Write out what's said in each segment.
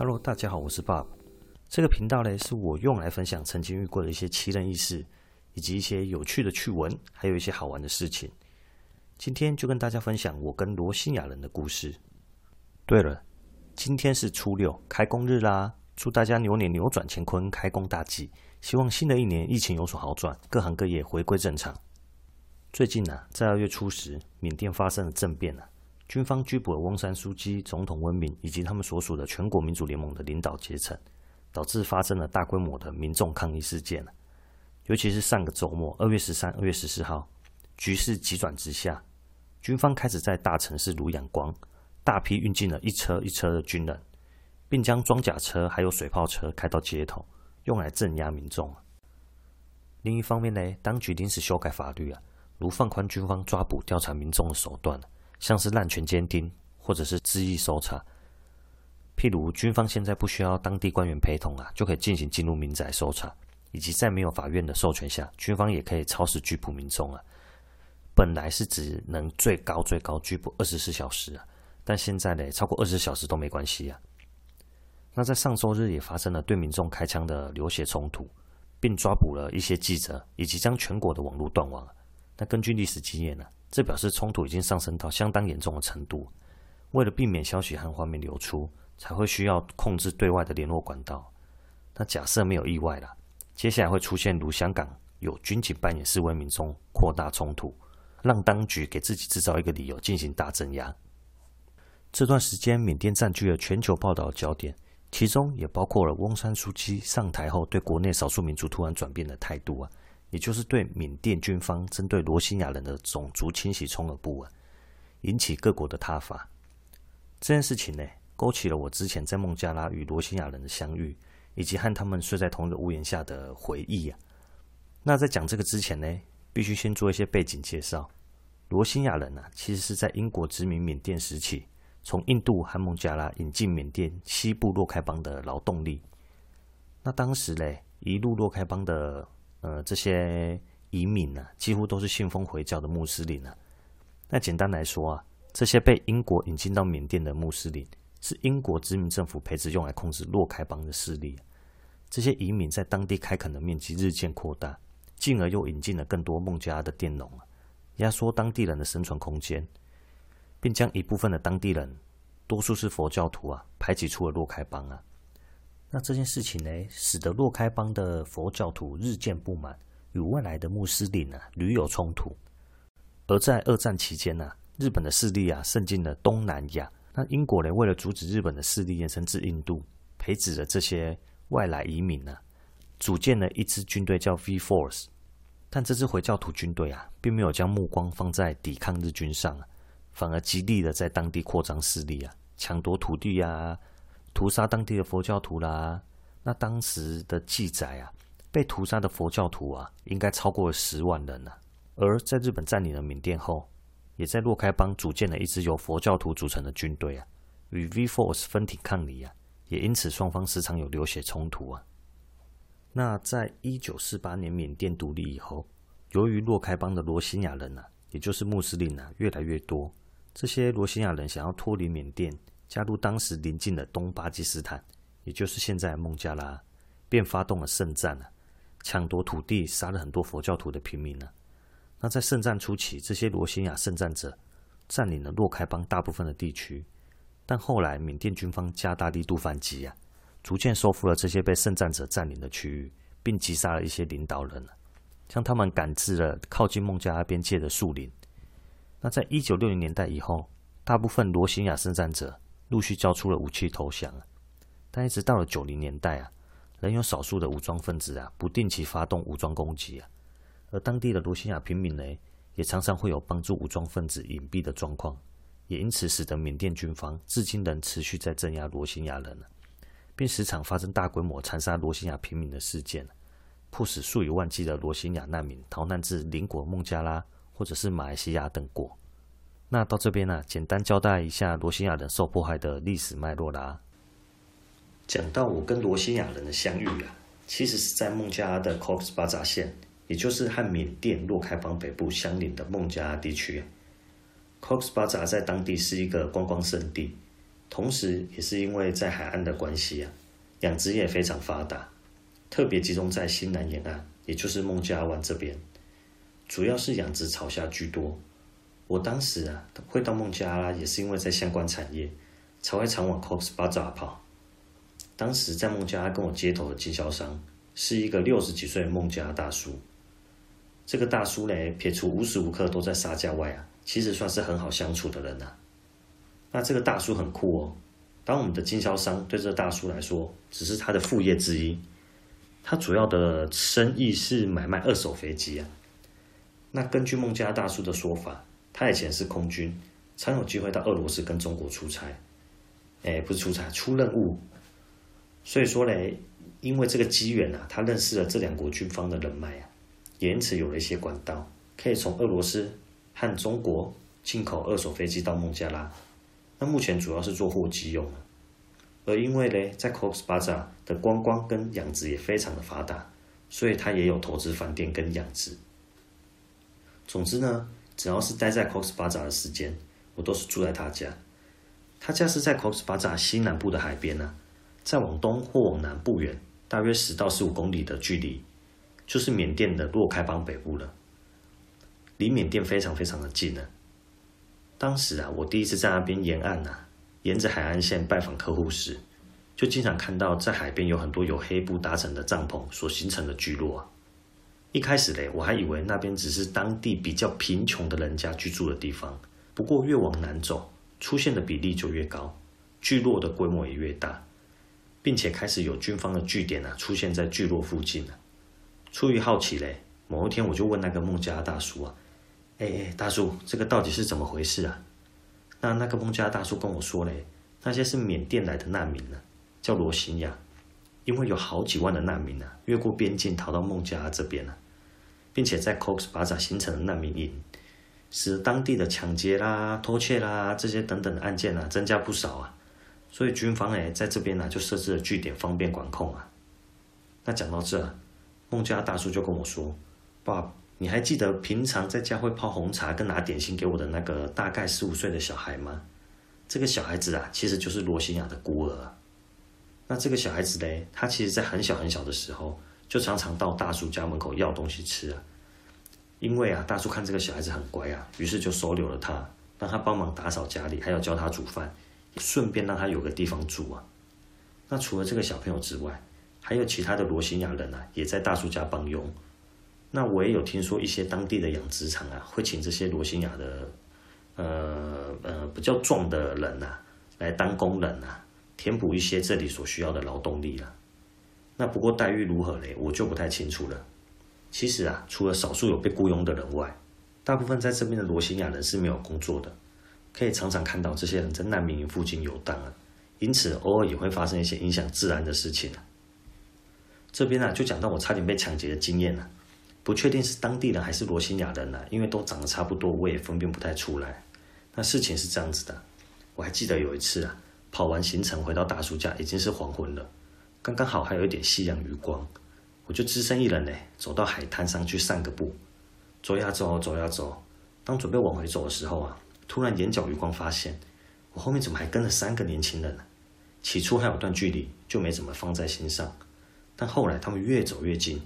Hello，大家好，我是 Bob。这个频道呢，是我用来分享曾经遇过的一些奇人异事，以及一些有趣的趣闻，还有一些好玩的事情。今天就跟大家分享我跟罗兴亚人的故事。对了，今天是初六，开工日啦！祝大家牛年扭转乾坤，开工大吉！希望新的一年疫情有所好转，各行各业回归正常。最近呢、啊，在二月初时，缅甸发生了政变啊。军方拘捕了翁山苏姬、总统温敏以及他们所属的全国民主联盟的领导阶层，导致发生了大规模的民众抗议事件。尤其是上个周末，二月十三、二月十四号，局势急转直下，军方开始在大城市如仰光大批运进了一车一车的军人，并将装甲车还有水炮车开到街头，用来镇压民众。另一方面呢，当局临时修改法律啊，如放宽军方抓捕、调查民众的手段。像是滥权监听，或者是恣意搜查。譬如，军方现在不需要当地官员陪同啊，就可以进行进入民宅搜查，以及在没有法院的授权下，军方也可以超时拘捕民众啊。本来是只能最高最高拘捕二十四小时啊，但现在呢，超过二十小时都没关系啊。那在上周日也发生了对民众开枪的流血冲突，并抓捕了一些记者，以及将全国的网络断网。那根据历史经验呢？这表示冲突已经上升到相当严重的程度。为了避免消息和画面流出，才会需要控制对外的联络管道。那假设没有意外了，接下来会出现如香港有军警扮演示威民众，扩大冲突，让当局给自己制造一个理由进行大镇压。这段时间，缅甸占据了全球报道的焦点，其中也包括了翁山苏姬上台后对国内少数民族突然转变的态度啊。也就是对缅甸军方针对罗兴亚人的种族清洗充耳不闻，引起各国的挞伐。这件事情呢，勾起了我之前在孟加拉与罗兴亚人的相遇，以及和他们睡在同一个屋檐下的回忆啊。那在讲这个之前呢，必须先做一些背景介绍。罗兴亚人啊，其实是在英国殖民缅甸时期，从印度和孟加拉引进缅甸西部洛开邦的劳动力。那当时嘞，一路洛开邦的。呃，这些移民呢、啊，几乎都是信奉回教的穆斯林啊。那简单来说啊，这些被英国引进到缅甸的穆斯林，是英国殖民政府培植用来控制洛开邦的势力。这些移民在当地开垦的面积日渐扩大，进而又引进了更多孟加拉的佃农，压缩当地人的生存空间，并将一部分的当地人，多数是佛教徒啊，排挤出了洛开邦啊。那这件事情呢，使得洛开邦的佛教徒日渐不满，与外来的穆斯林啊屡有冲突。而在二战期间呢、日本的势力啊渗进了东南亚。那英国人为了阻止日本的势力延伸至印度，培植了这些外来移民呢、啊，组建了一支军队叫 V Force。但这支回教徒军队啊，并没有将目光放在抵抗日军上，反而极力的在当地扩张势力啊，抢夺土地啊。屠杀当地的佛教徒啦，那当时的记载啊，被屠杀的佛教徒啊，应该超过了十万人呢、啊。而在日本占领了缅甸后，也在洛开邦组建了一支由佛教徒组成的军队啊，与 V Force 分庭抗礼啊，也因此双方时常有流血冲突啊。那在一九四八年缅甸独立以后，由于洛开邦的罗兴亚人啊，也就是穆斯林啊，越来越多，这些罗兴亚人想要脱离缅甸。加入当时邻近的东巴基斯坦，也就是现在孟加拉，便发动了圣战啊，抢夺土地，杀了很多佛教徒的平民呢。那在圣战初期，这些罗兴亚圣战者占领了洛开邦大部分的地区，但后来缅甸军方加大力度反击啊，逐渐收复了这些被圣战者占领的区域，并击杀了一些领导人，将他们赶至了靠近孟加拉边界的树林。那在一九六零年代以后，大部分罗兴亚圣战者。陆续交出了武器投降，但一直到了九零年代啊，仍有少数的武装分子啊，不定期发动武装攻击啊。而当地的罗兴亚平民呢，也常常会有帮助武装分子隐蔽的状况，也因此使得缅甸军方至今仍持续在镇压罗兴亚人，并时常发生大规模残杀罗兴亚平民的事件，迫使数以万计的罗兴亚难民逃难至邻国孟加拉或者是马来西亚等国。那到这边呢、啊，简单交代一下罗兴亚人受迫害的历史脉络啦。讲到我跟罗兴亚人的相遇啊，其实是在孟加拉的 Cox's Bazar 县，也就是和缅甸洛开邦北部相邻的孟加拉地区。Cox's Bazar 在当地是一个观光胜地，同时也是因为在海岸的关系啊，养殖业非常发达，特别集中在西南沿岸，也就是孟加拉湾这边，主要是养殖草虾居多。我当时啊会到孟加拉，也是因为在相关产业，才会常往 Cox's Bazar 跑。当时在孟加拉跟我接头的经销商是一个六十几岁的孟加拉大叔。这个大叔嘞，撇除无时无刻都在杀价外啊，其实算是很好相处的人呐、啊。那这个大叔很酷哦。当我们的经销商对这个大叔来说，只是他的副业之一。他主要的生意是买卖二手飞机啊。那根据孟加拉大叔的说法，他以前是空军，常有机会到俄罗斯跟中国出差。哎，不是出差，出任务。所以说嘞，因为这个机缘啊，他认识了这两国军方的人脉啊，也因此有了一些管道，可以从俄罗斯和中国进口二手飞机到孟加拉。那目前主要是做货机用，而因为呢，在 Cox's Bazar 的观光跟养殖也非常的发达，所以他也有投资饭店跟养殖。总之呢，只要是待在 Cox's Bazar 的时间，我都是住在他家。他家是在 Cox's Bazar 西南部的海边呢、啊，再往东或往南不远，大约十到十五公里的距离，就是缅甸的洛开邦北部了，离缅甸非常非常的近呢。当时啊，我第一次在那边沿岸呐、啊，沿着海岸线拜访客户时，就经常看到在海边有很多由黑布搭成的帐篷所形成的聚落啊。一开始嘞，我还以为那边只是当地比较贫穷的人家居住的地方。不过越往南走，出现的比例就越高，聚落的规模也越大，并且开始有军方的据点啊出现在聚落附近了、啊。出于好奇嘞，某一天我就问那个孟加拉大叔啊。哎哎，大叔，这个到底是怎么回事啊？那那个孟加大叔跟我说嘞，那些是缅甸来的难民呢、啊，叫罗兴亚，因为有好几万的难民呢、啊，越过边境逃到孟加拉这边了、啊，并且在 Cox's Bazar 形成的难民营，使当地的抢劫啦、偷窃啦这些等等的案件啊增加不少啊，所以军方哎在这边呢、啊、就设置了据点，方便管控啊。那讲到这，孟加大叔就跟我说，爸。你还记得平常在家会泡红茶跟拿点心给我的那个大概十五岁的小孩吗？这个小孩子啊，其实就是罗西亚的孤儿。那这个小孩子嘞，他其实在很小很小的时候，就常常到大叔家门口要东西吃啊。因为啊，大叔看这个小孩子很乖啊，于是就收留了他，让他帮忙打扫家里，还要教他煮饭，顺便让他有个地方住啊。那除了这个小朋友之外，还有其他的罗兴亚人啊，也在大叔家帮佣。那我也有听说一些当地的养殖场啊，会请这些罗兴亚的，呃呃比较壮的人呐、啊，来当工人啊，填补一些这里所需要的劳动力了。那不过待遇如何嘞，我就不太清楚了。其实啊，除了少数有被雇佣的人外，大部分在这边的罗兴亚人是没有工作的，可以常常看到这些人在难民营附近游荡啊，因此偶尔也会发生一些影响治安的事情啊。这边啊，就讲到我差点被抢劫的经验了。不确定是当地人还是罗兴亚人呢、啊，因为都长得差不多，我也分辨不太出来。那事情是这样子的，我还记得有一次啊，跑完行程回到大叔家已经是黄昏了，刚刚好还有一点夕阳余光，我就只身一人呢，走到海滩上去散个步。走呀走，走呀走，当准备往回走的时候啊，突然眼角余光发现，我后面怎么还跟了三个年轻人呢？起初还有段距离，就没怎么放在心上，但后来他们越走越近。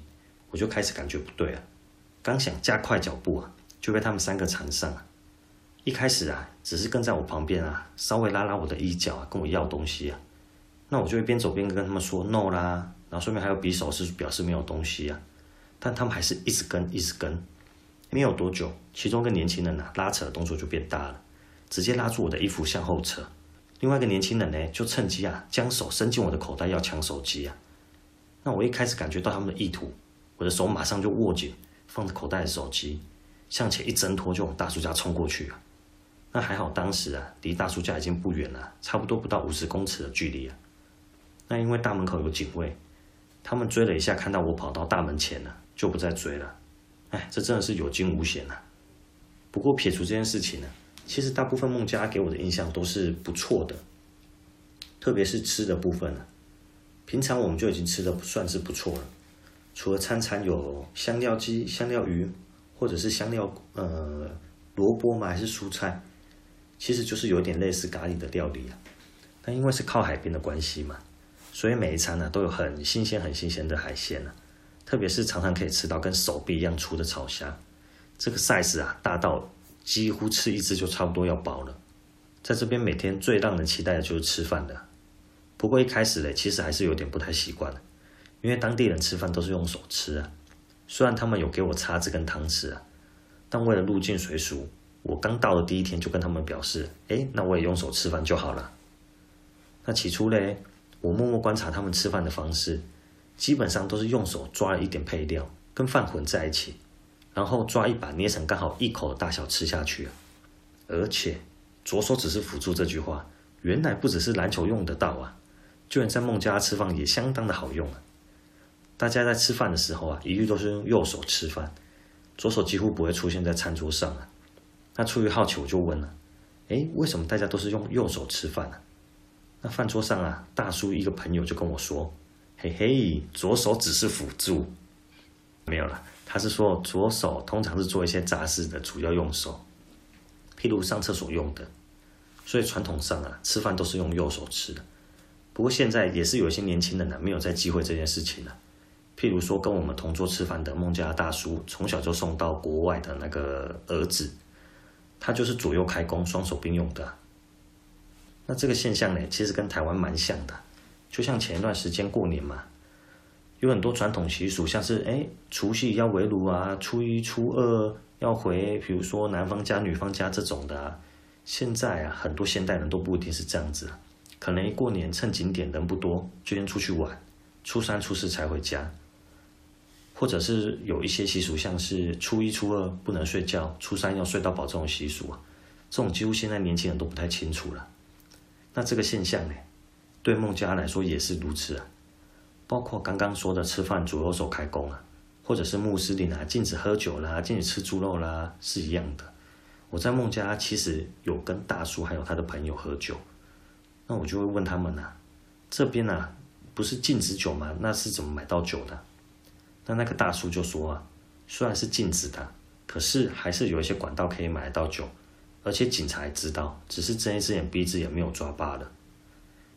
我就开始感觉不对了，刚想加快脚步啊，就被他们三个缠上了。一开始啊，只是跟在我旁边啊，稍微拉拉我的衣角啊，跟我要东西啊。那我就会边走边跟他们说 “no” 啦，然后顺便还有比手势表示没有东西啊。但他们还是一直跟，一直跟。没有多久，其中一个年轻人啊，拉扯的动作就变大了，直接拉住我的衣服向后扯。另外一个年轻人呢，就趁机啊，将手伸进我的口袋要抢手机啊。那我一开始感觉到他们的意图。我的手马上就握紧放着口袋的手机，向前一挣脱就往大叔家冲过去啊！那还好，当时啊离大叔家已经不远了，差不多不到五十公尺的距离啊。那因为大门口有警卫，他们追了一下，看到我跑到大门前了，就不再追了。哎，这真的是有惊无险啊！不过撇除这件事情呢，其实大部分孟加拉给我的印象都是不错的，特别是吃的部分呢。平常我们就已经吃的算是不错了。除了餐餐有香料鸡、香料鱼，或者是香料呃萝卜嘛，还是蔬菜，其实就是有点类似咖喱的料理啊。但因为是靠海边的关系嘛，所以每一餐呢、都有很新鲜、很新鲜的海鲜呢、特别是常常可以吃到跟手臂一样粗的草虾，这个 size 啊大到几乎吃一只就差不多要饱了。在这边每天最让人期待的就是吃饭的。不过一开始嘞，其实还是有点不太习惯，因为当地人吃饭都是用手吃啊。虽然他们有给我叉子跟汤匙啊，但为了入境随俗，我刚到的第一天就跟他们表示，哎，那我也用手吃饭就好了。那起初嘞，我默默观察他们吃饭的方式。基本上都是用手抓了一点配料，跟饭混在一起，然后抓一把捏成刚好一口的大小吃下去。而且左手只是辅助这句话，原来不只是篮球用得到啊，就连在孟加拉吃饭也相当的好用啊。大家在吃饭的时候啊，一律都是用右手吃饭，左手几乎不会出现在餐桌上啊。那出于好奇，我就问了，诶，为什么大家都是用右手吃饭呢？那饭桌上啊，大叔一个朋友就跟我说。嘿嘿，左手只是辅助，没有了。他是说左手通常是做一些杂事的主要用手，譬如上厕所用的。所以传统上啊，吃饭都是用右手吃的。不过现在也是有一些年轻人呢、没有再忌讳这件事情了。譬如说跟我们同桌吃饭的孟加拉大叔，从小就送到国外的那个儿子，他就是左右开弓，双手并用的。那这个现象呢，其实跟台湾蛮像的。就像前一段时间过年嘛，有很多传统习俗，像是哎，除夕要围炉啊，初一、初二要回，比如说男方家、女方家这种的啊。现在啊，很多现代人都不一定是这样子，可能一过年趁景点人不多，就先出去玩，初三、初四才回家，或者是有一些习俗，像是初一、初二不能睡觉，初三要睡到饱这种习俗啊，这种几乎现在年轻人都不太清楚了。那这个现象呢？对孟加来说也是如此啊，包括刚刚说的吃饭左右手开弓啊，或者是穆斯林啊禁止喝酒啦，禁止吃猪肉啦，是一样的。我在孟加拉其实有跟大叔还有他的朋友喝酒，那我就会问他们呐，这边呐不是禁止酒吗？那是怎么买到酒的？那那个大叔就说啊，虽然是禁止的，可是还是有一些管道可以买得到酒，而且警察也知道，只是睁一只眼闭一只眼没有抓罢了。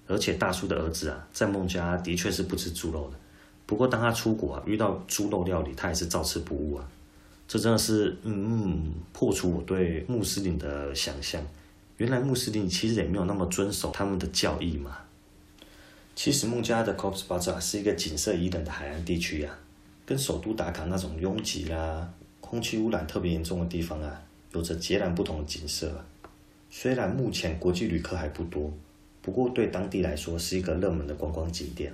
而且大叔的儿子啊，在孟加拉的确是不吃猪肉的。不过当他出国啊，遇到猪肉料理，他也是照吃不误啊。这真的是嗯，嗯破除我对穆斯林的想象。原来穆斯林其实也没有那么遵守他们的教义嘛。其实孟加拉的 Cox's Bazar 是一个景色宜人的海岸地区啊，跟首都达卡那种拥挤啦、空气污染特别严重的地方啊，有着截然不同的景色。虽然目前国际旅客还不多。不过对当地来说是一个热门的观光景点。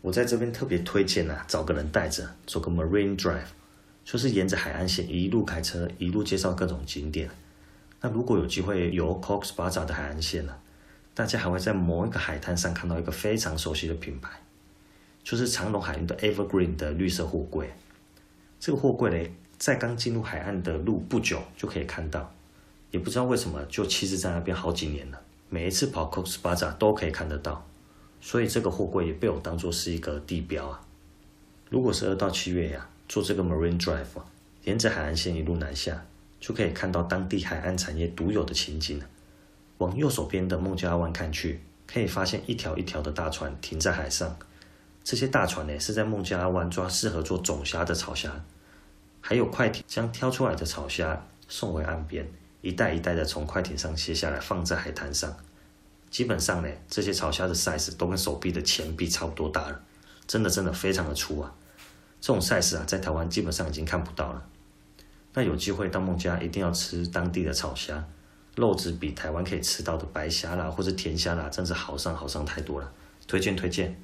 我在这边特别推荐啊，找个人带着走个 Marine Drive，就是沿着海岸线一路开车，一路介绍各种景点。那如果有机会游 Cox's Bazar 的海岸线呢，大家还会在某一个海滩上看到一个非常熟悉的品牌，就是长隆海运的 Evergreen 的绿色货柜。这个货柜嘞，在刚进入海岸的路不久就可以看到，也不知道为什么就弃置在那边好几年了。每一次跑 Cox's Bazar 都可以看得到，所以这个货柜也被我当作是一个地标啊。如果是二到七月呀、啊，坐这个 Marine Drive，沿着海岸线一路南下，就可以看到当地海岸产业独有的情景。往右手边的孟加拉湾看去，可以发现一条一条的大船停在海上。这些大船呢，是在孟加拉湾抓适合做种虾的草虾，还有快艇将挑出来的草虾送回岸边。一袋一袋的从快艇上卸下来，放在海滩上。基本上呢，这些草虾的 size 都跟手臂的前臂差不多大了，真的真的非常的粗啊。这种 size 啊，在台湾基本上已经看不到了。那有机会到孟加，一定要吃当地的草虾，肉质比台湾可以吃到的白虾啦，或者甜虾啦，真是好上好上太多了。推荐推荐。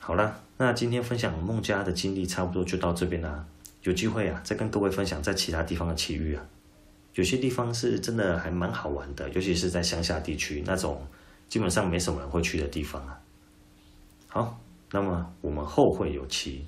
好了，那今天分享孟加的经历差不多就到这边啦。有机会啊，再跟各位分享在其他地方的奇遇啊。有些地方是真的还蛮好玩的，尤其是在乡下地区那种基本上没什么人会去的地方啊。好，那么我们后会有期。